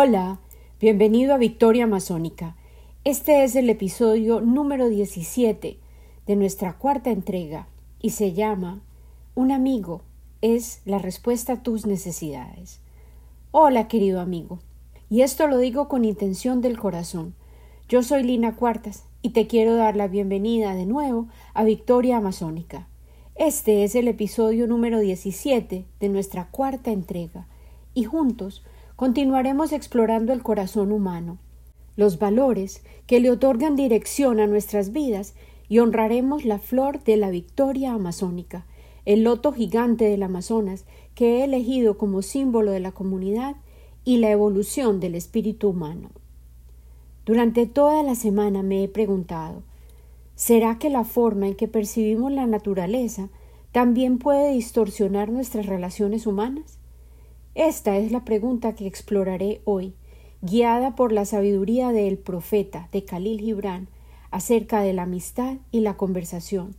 Hola, bienvenido a Victoria Amazónica. Este es el episodio número 17 de nuestra cuarta entrega y se llama Un amigo es la respuesta a tus necesidades. Hola, querido amigo, y esto lo digo con intención del corazón. Yo soy Lina Cuartas y te quiero dar la bienvenida de nuevo a Victoria Amazónica. Este es el episodio número 17 de nuestra cuarta entrega y juntos continuaremos explorando el corazón humano, los valores que le otorgan dirección a nuestras vidas y honraremos la flor de la victoria amazónica, el loto gigante del Amazonas que he elegido como símbolo de la comunidad y la evolución del espíritu humano. Durante toda la semana me he preguntado ¿Será que la forma en que percibimos la naturaleza también puede distorsionar nuestras relaciones humanas? Esta es la pregunta que exploraré hoy, guiada por la sabiduría del profeta de Khalil Gibran acerca de la amistad y la conversación.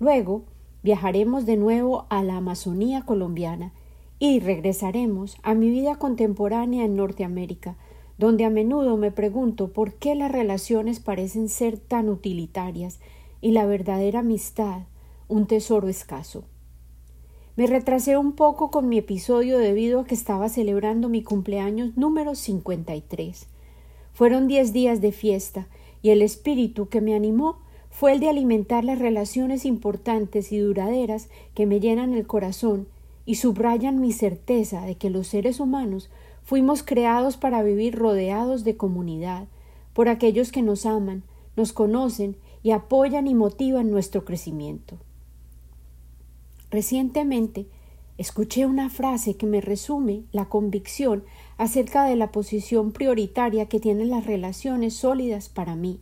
Luego viajaremos de nuevo a la Amazonía colombiana y regresaremos a mi vida contemporánea en Norteamérica, donde a menudo me pregunto por qué las relaciones parecen ser tan utilitarias y la verdadera amistad un tesoro escaso. Me retrasé un poco con mi episodio debido a que estaba celebrando mi cumpleaños número 53. Fueron diez días de fiesta y el espíritu que me animó fue el de alimentar las relaciones importantes y duraderas que me llenan el corazón y subrayan mi certeza de que los seres humanos fuimos creados para vivir rodeados de comunidad, por aquellos que nos aman, nos conocen y apoyan y motivan nuestro crecimiento. Recientemente escuché una frase que me resume la convicción acerca de la posición prioritaria que tienen las relaciones sólidas para mí,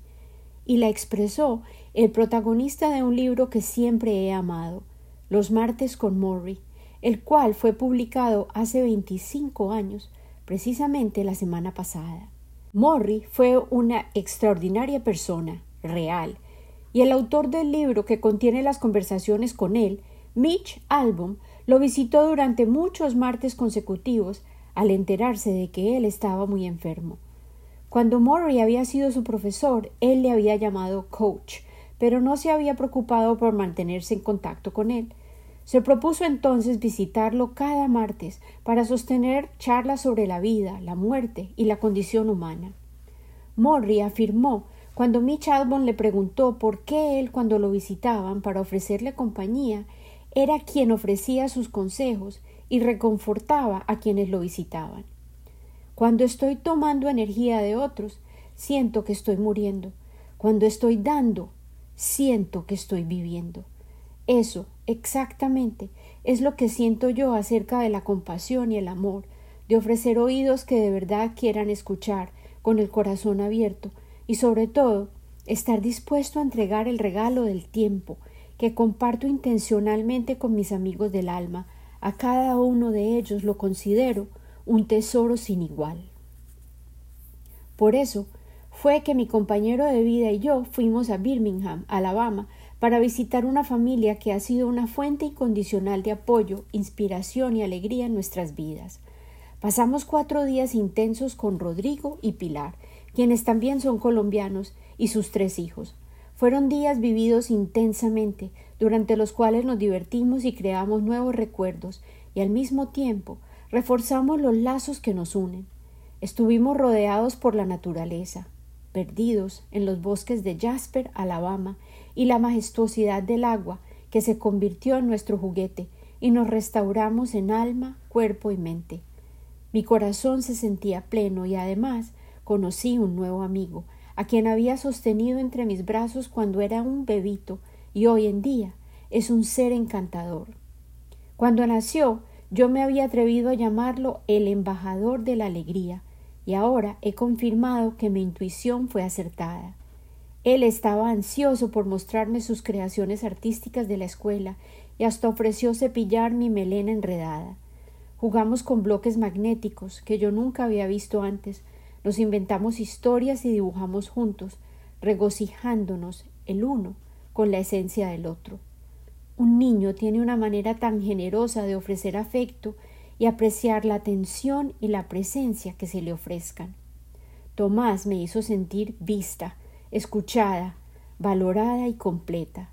y la expresó el protagonista de un libro que siempre he amado, Los martes con Morrie, el cual fue publicado hace 25 años, precisamente la semana pasada. Morrie fue una extraordinaria persona, real, y el autor del libro que contiene las conversaciones con él Mitch Album lo visitó durante muchos martes consecutivos al enterarse de que él estaba muy enfermo. Cuando Murray había sido su profesor, él le había llamado coach, pero no se había preocupado por mantenerse en contacto con él. Se propuso entonces visitarlo cada martes para sostener charlas sobre la vida, la muerte y la condición humana. Morrie afirmó cuando Mitch Albon le preguntó por qué él cuando lo visitaban para ofrecerle compañía era quien ofrecía sus consejos y reconfortaba a quienes lo visitaban. Cuando estoy tomando energía de otros, siento que estoy muriendo. Cuando estoy dando, siento que estoy viviendo. Eso, exactamente, es lo que siento yo acerca de la compasión y el amor, de ofrecer oídos que de verdad quieran escuchar, con el corazón abierto, y sobre todo, estar dispuesto a entregar el regalo del tiempo, que comparto intencionalmente con mis amigos del alma. A cada uno de ellos lo considero un tesoro sin igual. Por eso fue que mi compañero de vida y yo fuimos a Birmingham, Alabama, para visitar una familia que ha sido una fuente incondicional de apoyo, inspiración y alegría en nuestras vidas. Pasamos cuatro días intensos con Rodrigo y Pilar, quienes también son colombianos, y sus tres hijos. Fueron días vividos intensamente, durante los cuales nos divertimos y creamos nuevos recuerdos, y al mismo tiempo reforzamos los lazos que nos unen. Estuvimos rodeados por la naturaleza, perdidos en los bosques de Jasper, Alabama, y la majestuosidad del agua que se convirtió en nuestro juguete, y nos restauramos en alma, cuerpo y mente. Mi corazón se sentía pleno y además conocí un nuevo amigo, a quien había sostenido entre mis brazos cuando era un bebito y hoy en día es un ser encantador. Cuando nació, yo me había atrevido a llamarlo el embajador de la alegría, y ahora he confirmado que mi intuición fue acertada. Él estaba ansioso por mostrarme sus creaciones artísticas de la escuela y hasta ofreció cepillar mi melena enredada. Jugamos con bloques magnéticos que yo nunca había visto antes, nos inventamos historias y dibujamos juntos, regocijándonos el uno con la esencia del otro. Un niño tiene una manera tan generosa de ofrecer afecto y apreciar la atención y la presencia que se le ofrezcan. Tomás me hizo sentir vista, escuchada, valorada y completa.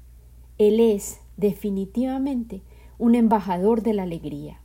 Él es, definitivamente, un embajador de la alegría.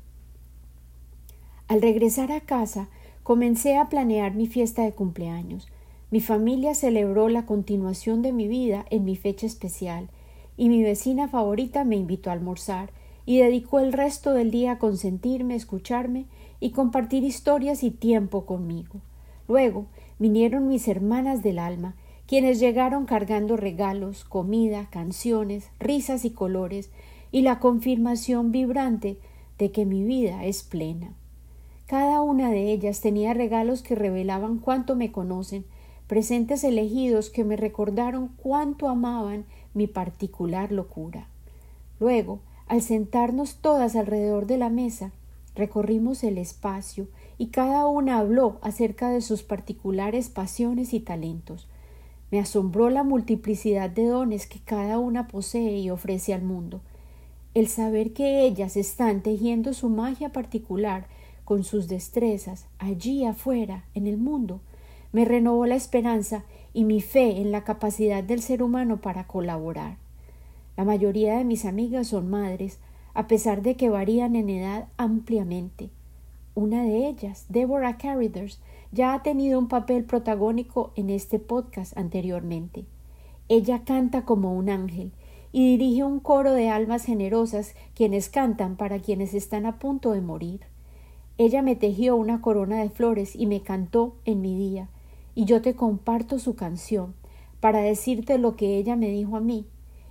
Al regresar a casa, comencé a planear mi fiesta de cumpleaños. Mi familia celebró la continuación de mi vida en mi fecha especial, y mi vecina favorita me invitó a almorzar y dedicó el resto del día a consentirme, escucharme y compartir historias y tiempo conmigo. Luego vinieron mis hermanas del alma, quienes llegaron cargando regalos, comida, canciones, risas y colores, y la confirmación vibrante de que mi vida es plena. Cada una de ellas tenía regalos que revelaban cuánto me conocen, presentes elegidos que me recordaron cuánto amaban mi particular locura. Luego al sentarnos todas alrededor de la mesa, recorrimos el espacio y cada una habló acerca de sus particulares pasiones y talentos. Me asombró la multiplicidad de dones que cada una posee y ofrece al mundo. El saber que ellas están tejiendo su magia particular con sus destrezas allí afuera, en el mundo, me renovó la esperanza y mi fe en la capacidad del ser humano para colaborar. La mayoría de mis amigas son madres, a pesar de que varían en edad ampliamente. Una de ellas, Deborah Carriders, ya ha tenido un papel protagónico en este podcast anteriormente. Ella canta como un ángel y dirige un coro de almas generosas quienes cantan para quienes están a punto de morir. Ella me tejió una corona de flores y me cantó en mi día, y yo te comparto su canción para decirte lo que ella me dijo a mí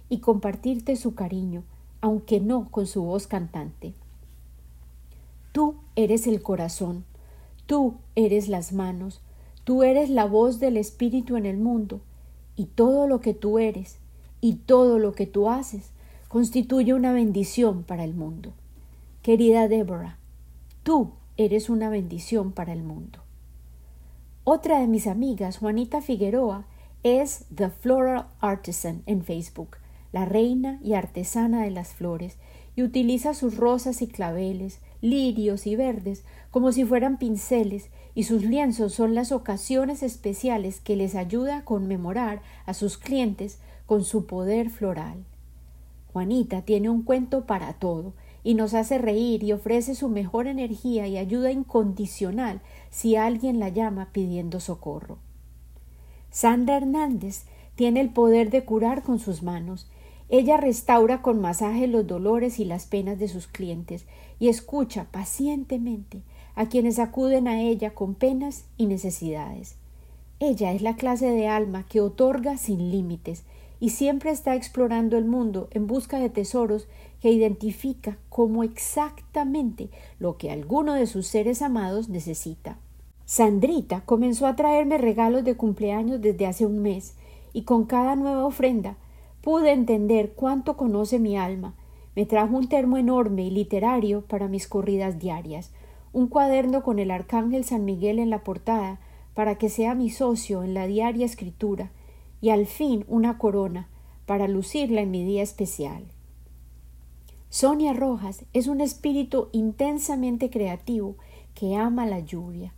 y compartirte su cariño, aunque no con su voz cantante. Tú eres el corazón, tú eres las manos, tú eres la voz del Espíritu en el mundo, y todo lo que tú eres y todo lo que tú haces constituye una bendición para el mundo. Querida Deborah, tú eres una bendición para el mundo. Otra de mis amigas, Juanita Figueroa, es The Floral Artisan en Facebook la reina y artesana de las flores, y utiliza sus rosas y claveles, lirios y verdes como si fueran pinceles, y sus lienzos son las ocasiones especiales que les ayuda a conmemorar a sus clientes con su poder floral. Juanita tiene un cuento para todo, y nos hace reír y ofrece su mejor energía y ayuda incondicional si alguien la llama pidiendo socorro. Sandra Hernández tiene el poder de curar con sus manos ella restaura con masaje los dolores y las penas de sus clientes y escucha pacientemente a quienes acuden a ella con penas y necesidades. Ella es la clase de alma que otorga sin límites y siempre está explorando el mundo en busca de tesoros que identifica como exactamente lo que alguno de sus seres amados necesita. Sandrita comenzó a traerme regalos de cumpleaños desde hace un mes y con cada nueva ofrenda Pude entender cuánto conoce mi alma. Me trajo un termo enorme y literario para mis corridas diarias, un cuaderno con el arcángel San Miguel en la portada para que sea mi socio en la diaria escritura, y al fin una corona para lucirla en mi día especial. Sonia Rojas es un espíritu intensamente creativo que ama la lluvia.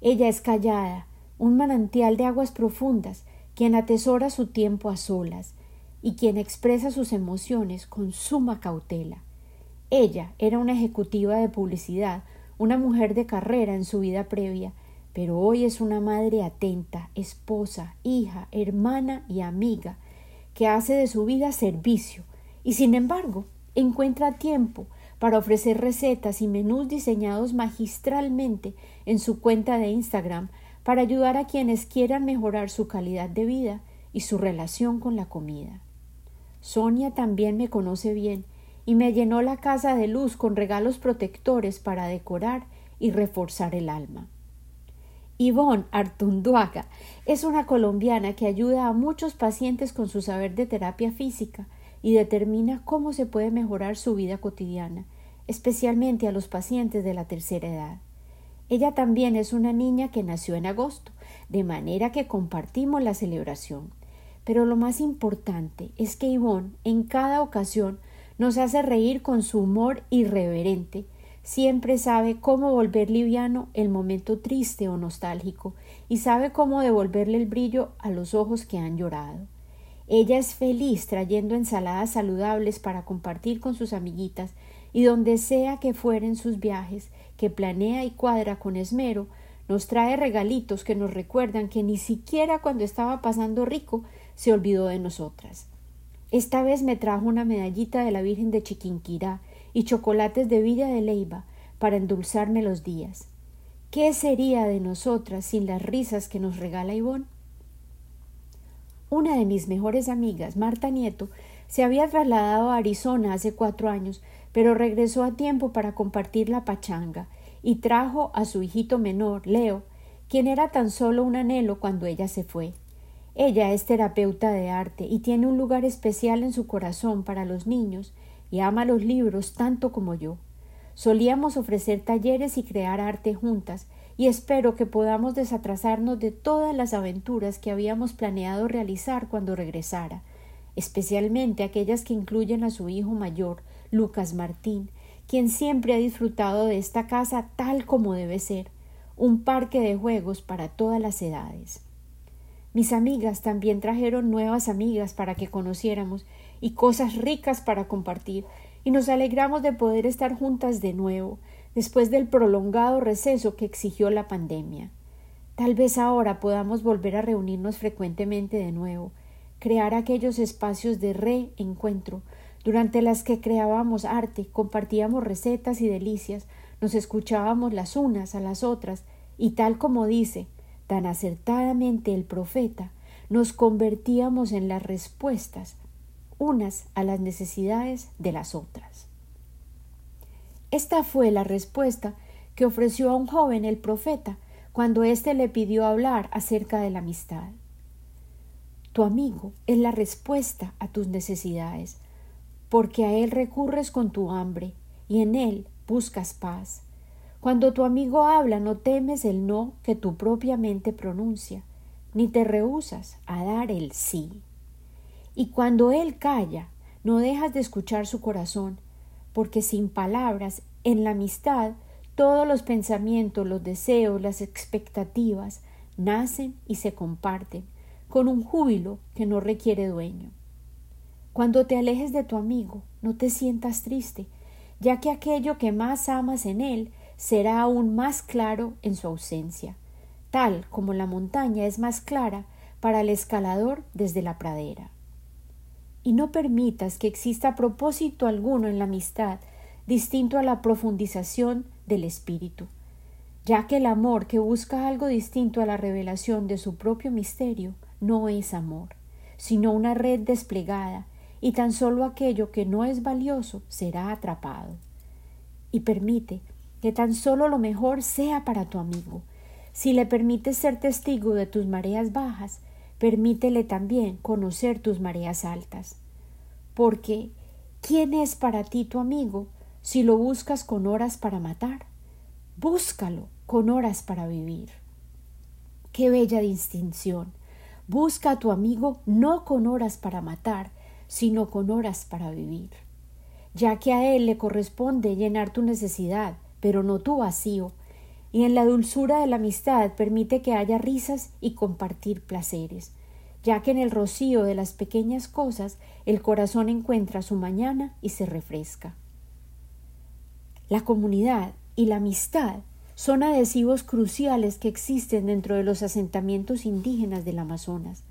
Ella es callada, un manantial de aguas profundas, quien atesora su tiempo a solas, y quien expresa sus emociones con suma cautela. Ella era una ejecutiva de publicidad, una mujer de carrera en su vida previa, pero hoy es una madre atenta, esposa, hija, hermana y amiga, que hace de su vida servicio y sin embargo encuentra tiempo para ofrecer recetas y menús diseñados magistralmente en su cuenta de Instagram para ayudar a quienes quieran mejorar su calidad de vida y su relación con la comida. Sonia también me conoce bien y me llenó la casa de luz con regalos protectores para decorar y reforzar el alma. Yvonne Artunduaga es una colombiana que ayuda a muchos pacientes con su saber de terapia física y determina cómo se puede mejorar su vida cotidiana, especialmente a los pacientes de la tercera edad. Ella también es una niña que nació en agosto, de manera que compartimos la celebración. Pero lo más importante es que Ivonne en cada ocasión nos hace reír con su humor irreverente, siempre sabe cómo volver liviano el momento triste o nostálgico y sabe cómo devolverle el brillo a los ojos que han llorado. Ella es feliz trayendo ensaladas saludables para compartir con sus amiguitas y donde sea que fueren sus viajes, que planea y cuadra con esmero, nos trae regalitos que nos recuerdan que ni siquiera cuando estaba pasando rico se olvidó de nosotras. Esta vez me trajo una medallita de la Virgen de Chiquinquirá y chocolates de Villa de Leiva para endulzarme los días. ¿Qué sería de nosotras sin las risas que nos regala Ivón? Una de mis mejores amigas, Marta Nieto, se había trasladado a Arizona hace cuatro años, pero regresó a tiempo para compartir la pachanga y trajo a su hijito menor, Leo, quien era tan solo un anhelo cuando ella se fue. Ella es terapeuta de arte y tiene un lugar especial en su corazón para los niños y ama los libros tanto como yo. Solíamos ofrecer talleres y crear arte juntas, y espero que podamos desatrasarnos de todas las aventuras que habíamos planeado realizar cuando regresara, especialmente aquellas que incluyen a su hijo mayor, Lucas Martín, quien siempre ha disfrutado de esta casa tal como debe ser, un parque de juegos para todas las edades. Mis amigas también trajeron nuevas amigas para que conociéramos y cosas ricas para compartir, y nos alegramos de poder estar juntas de nuevo, después del prolongado receso que exigió la pandemia. Tal vez ahora podamos volver a reunirnos frecuentemente de nuevo, crear aquellos espacios de reencuentro, durante las que creábamos arte, compartíamos recetas y delicias, nos escuchábamos las unas a las otras, y tal como dice tan acertadamente el profeta, nos convertíamos en las respuestas unas a las necesidades de las otras. Esta fue la respuesta que ofreció a un joven el profeta cuando éste le pidió hablar acerca de la amistad. Tu amigo es la respuesta a tus necesidades, porque a él recurres con tu hambre y en él buscas paz. Cuando tu amigo habla no temes el no que tu propia mente pronuncia, ni te rehusas a dar el sí. Y cuando Él calla, no dejas de escuchar su corazón, porque sin palabras, en la amistad, todos los pensamientos, los deseos, las expectativas nacen y se comparten, con un júbilo que no requiere dueño. Cuando te alejes de tu amigo, no te sientas triste, ya que aquello que más amas en él será aún más claro en su ausencia, tal como la montaña es más clara para el escalador desde la pradera y no permitas que exista propósito alguno en la amistad distinto a la profundización del espíritu, ya que el amor que busca algo distinto a la revelación de su propio misterio no es amor, sino una red desplegada, y tan solo aquello que no es valioso será atrapado. Y permite que tan solo lo mejor sea para tu amigo. Si le permites ser testigo de tus mareas bajas, permítele también conocer tus mareas altas. Porque, ¿quién es para ti tu amigo si lo buscas con horas para matar? Búscalo con horas para vivir. Qué bella distinción. Busca a tu amigo no con horas para matar, sino con horas para vivir, ya que a él le corresponde llenar tu necesidad, pero no tu vacío, y en la dulzura de la amistad permite que haya risas y compartir placeres, ya que en el rocío de las pequeñas cosas el corazón encuentra su mañana y se refresca. La comunidad y la amistad son adhesivos cruciales que existen dentro de los asentamientos indígenas del Amazonas.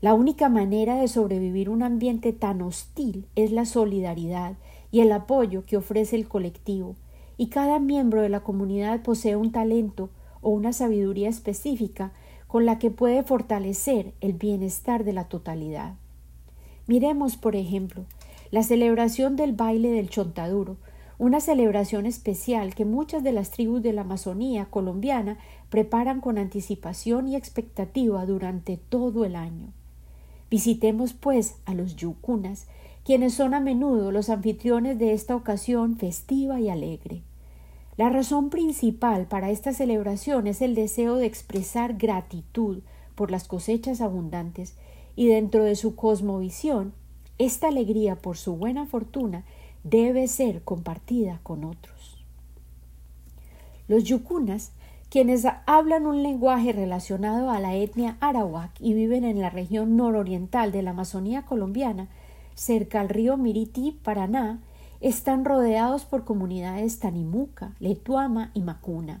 La única manera de sobrevivir un ambiente tan hostil es la solidaridad y el apoyo que ofrece el colectivo, y cada miembro de la comunidad posee un talento o una sabiduría específica con la que puede fortalecer el bienestar de la totalidad. Miremos, por ejemplo, la celebración del baile del chontaduro, una celebración especial que muchas de las tribus de la Amazonía colombiana preparan con anticipación y expectativa durante todo el año. Visitemos, pues, a los yucunas, quienes son a menudo los anfitriones de esta ocasión festiva y alegre. La razón principal para esta celebración es el deseo de expresar gratitud por las cosechas abundantes y dentro de su cosmovisión, esta alegría por su buena fortuna debe ser compartida con otros. Los yucunas, quienes hablan un lenguaje relacionado a la etnia arawak y viven en la región nororiental de la Amazonía colombiana, cerca al río Miriti, Paraná, están rodeados por comunidades Tanimuca, Letuama y Macuna.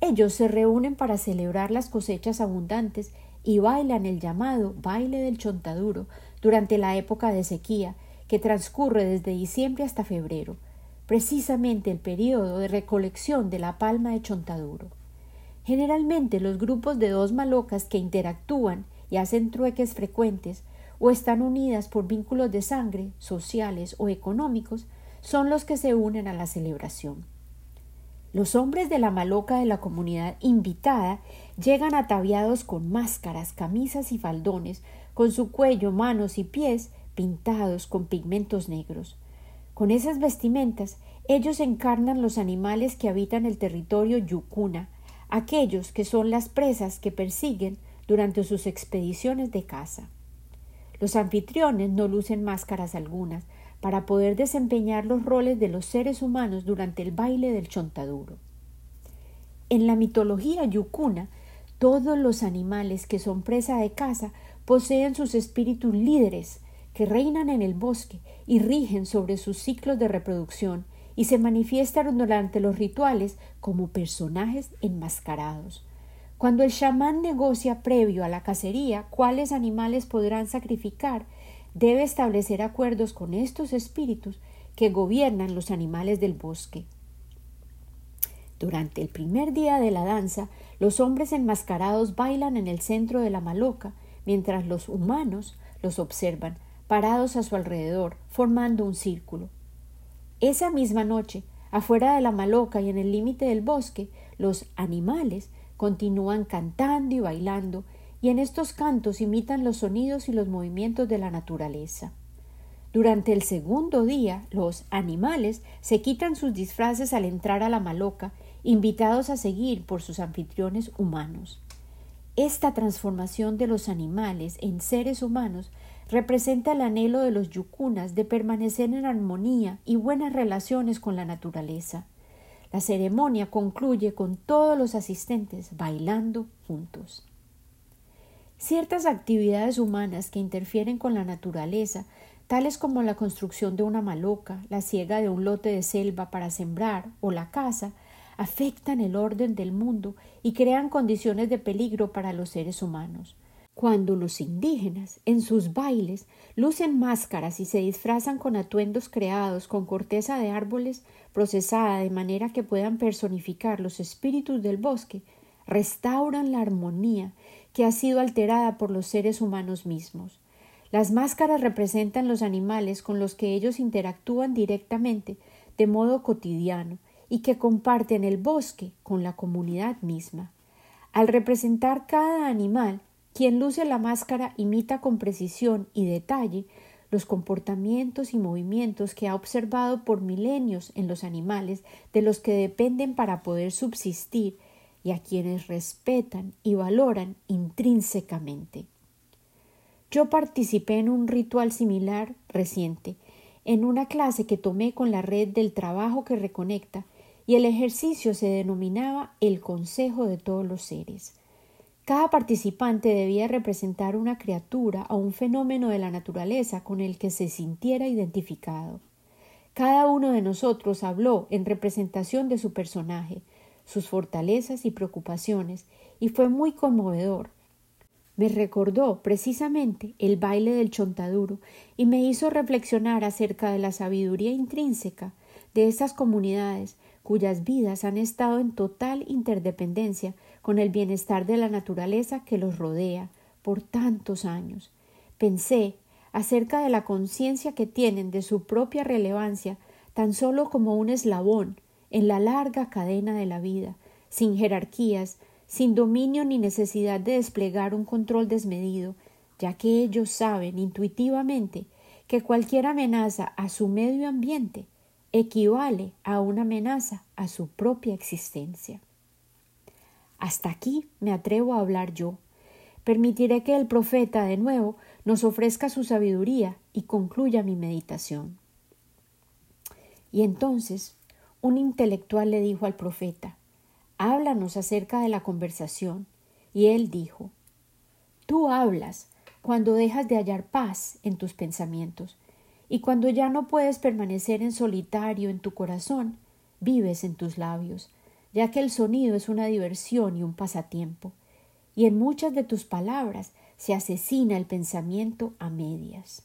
Ellos se reúnen para celebrar las cosechas abundantes y bailan el llamado baile del chontaduro durante la época de sequía, que transcurre desde diciembre hasta febrero, precisamente el periodo de recolección de la palma de chontaduro. Generalmente los grupos de dos malocas que interactúan y hacen trueques frecuentes o están unidas por vínculos de sangre, sociales o económicos, son los que se unen a la celebración. Los hombres de la maloca de la comunidad invitada llegan ataviados con máscaras, camisas y faldones, con su cuello, manos y pies pintados con pigmentos negros. Con esas vestimentas ellos encarnan los animales que habitan el territorio yucuna, aquellos que son las presas que persiguen durante sus expediciones de caza. Los anfitriones no lucen máscaras algunas, para poder desempeñar los roles de los seres humanos durante el baile del chontaduro. En la mitología yucuna, todos los animales que son presa de caza poseen sus espíritus líderes que reinan en el bosque y rigen sobre sus ciclos de reproducción y se manifiestan durante los rituales como personajes enmascarados. Cuando el chamán negocia previo a la cacería cuáles animales podrán sacrificar, debe establecer acuerdos con estos espíritus que gobiernan los animales del bosque. Durante el primer día de la danza, los hombres enmascarados bailan en el centro de la maloca, mientras los humanos los observan, parados a su alrededor, formando un círculo. Esa misma noche, afuera de la maloca y en el límite del bosque, los animales continúan cantando y bailando, y en estos cantos imitan los sonidos y los movimientos de la naturaleza. Durante el segundo día, los animales se quitan sus disfraces al entrar a la maloca, invitados a seguir por sus anfitriones humanos. Esta transformación de los animales en seres humanos representa el anhelo de los yucunas de permanecer en armonía y buenas relaciones con la naturaleza. La ceremonia concluye con todos los asistentes bailando juntos. Ciertas actividades humanas que interfieren con la naturaleza, tales como la construcción de una maloca, la siega de un lote de selva para sembrar o la caza, afectan el orden del mundo y crean condiciones de peligro para los seres humanos. Cuando los indígenas, en sus bailes, lucen máscaras y se disfrazan con atuendos creados con corteza de árboles procesada de manera que puedan personificar los espíritus del bosque, restauran la armonía que ha sido alterada por los seres humanos mismos. Las máscaras representan los animales con los que ellos interactúan directamente, de modo cotidiano, y que comparten el bosque con la comunidad misma. Al representar cada animal, quien luce la máscara imita con precisión y detalle los comportamientos y movimientos que ha observado por milenios en los animales de los que dependen para poder subsistir y a quienes respetan y valoran intrínsecamente. Yo participé en un ritual similar reciente, en una clase que tomé con la red del trabajo que reconecta, y el ejercicio se denominaba el Consejo de todos los seres. Cada participante debía representar una criatura o un fenómeno de la naturaleza con el que se sintiera identificado. Cada uno de nosotros habló en representación de su personaje, sus fortalezas y preocupaciones, y fue muy conmovedor. Me recordó precisamente el baile del chontaduro y me hizo reflexionar acerca de la sabiduría intrínseca de estas comunidades cuyas vidas han estado en total interdependencia con el bienestar de la naturaleza que los rodea por tantos años. Pensé acerca de la conciencia que tienen de su propia relevancia tan solo como un eslabón en la larga cadena de la vida, sin jerarquías, sin dominio ni necesidad de desplegar un control desmedido, ya que ellos saben intuitivamente que cualquier amenaza a su medio ambiente equivale a una amenaza a su propia existencia. Hasta aquí me atrevo a hablar yo. Permitiré que el profeta de nuevo nos ofrezca su sabiduría y concluya mi meditación. Y entonces un intelectual le dijo al profeta háblanos acerca de la conversación. Y él dijo, Tú hablas cuando dejas de hallar paz en tus pensamientos, y cuando ya no puedes permanecer en solitario en tu corazón, vives en tus labios, ya que el sonido es una diversión y un pasatiempo, y en muchas de tus palabras se asesina el pensamiento a medias.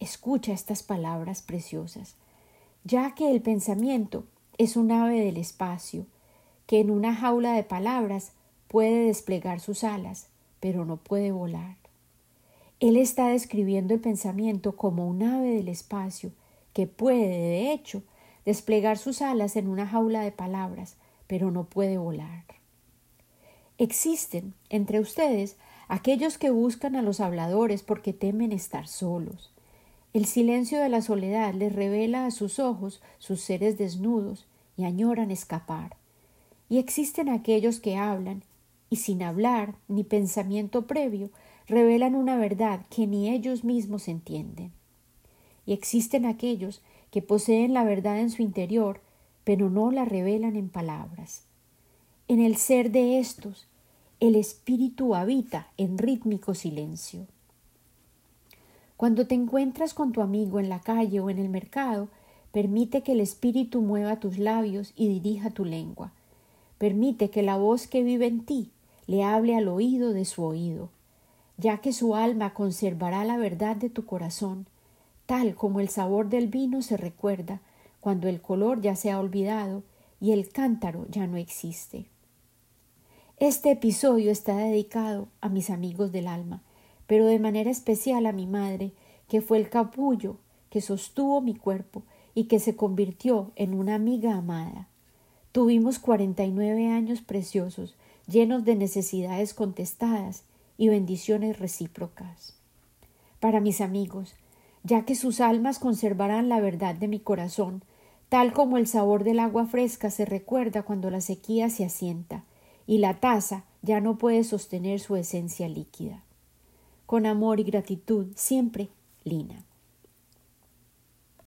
Escucha estas palabras preciosas, ya que el pensamiento es un ave del espacio, que en una jaula de palabras puede desplegar sus alas, pero no puede volar. Él está describiendo el pensamiento como un ave del espacio, que puede, de hecho, desplegar sus alas en una jaula de palabras, pero no puede volar. Existen entre ustedes aquellos que buscan a los habladores porque temen estar solos. El silencio de la soledad les revela a sus ojos sus seres desnudos y añoran escapar. Y existen aquellos que hablan y sin hablar ni pensamiento previo revelan una verdad que ni ellos mismos entienden. Y existen aquellos que poseen la verdad en su interior, pero no la revelan en palabras. En el ser de estos, el espíritu habita en rítmico silencio. Cuando te encuentras con tu amigo en la calle o en el mercado, permite que el espíritu mueva tus labios y dirija tu lengua. Permite que la voz que vive en ti le hable al oído de su oído, ya que su alma conservará la verdad de tu corazón, tal como el sabor del vino se recuerda cuando el color ya se ha olvidado y el cántaro ya no existe. Este episodio está dedicado a mis amigos del alma, pero de manera especial a mi madre, que fue el capullo que sostuvo mi cuerpo y que se convirtió en una amiga amada. Tuvimos cuarenta y nueve años preciosos, llenos de necesidades contestadas y bendiciones recíprocas. Para mis amigos, ya que sus almas conservarán la verdad de mi corazón, tal como el sabor del agua fresca se recuerda cuando la sequía se asienta, y la taza ya no puede sostener su esencia líquida. Con amor y gratitud, siempre, Lina.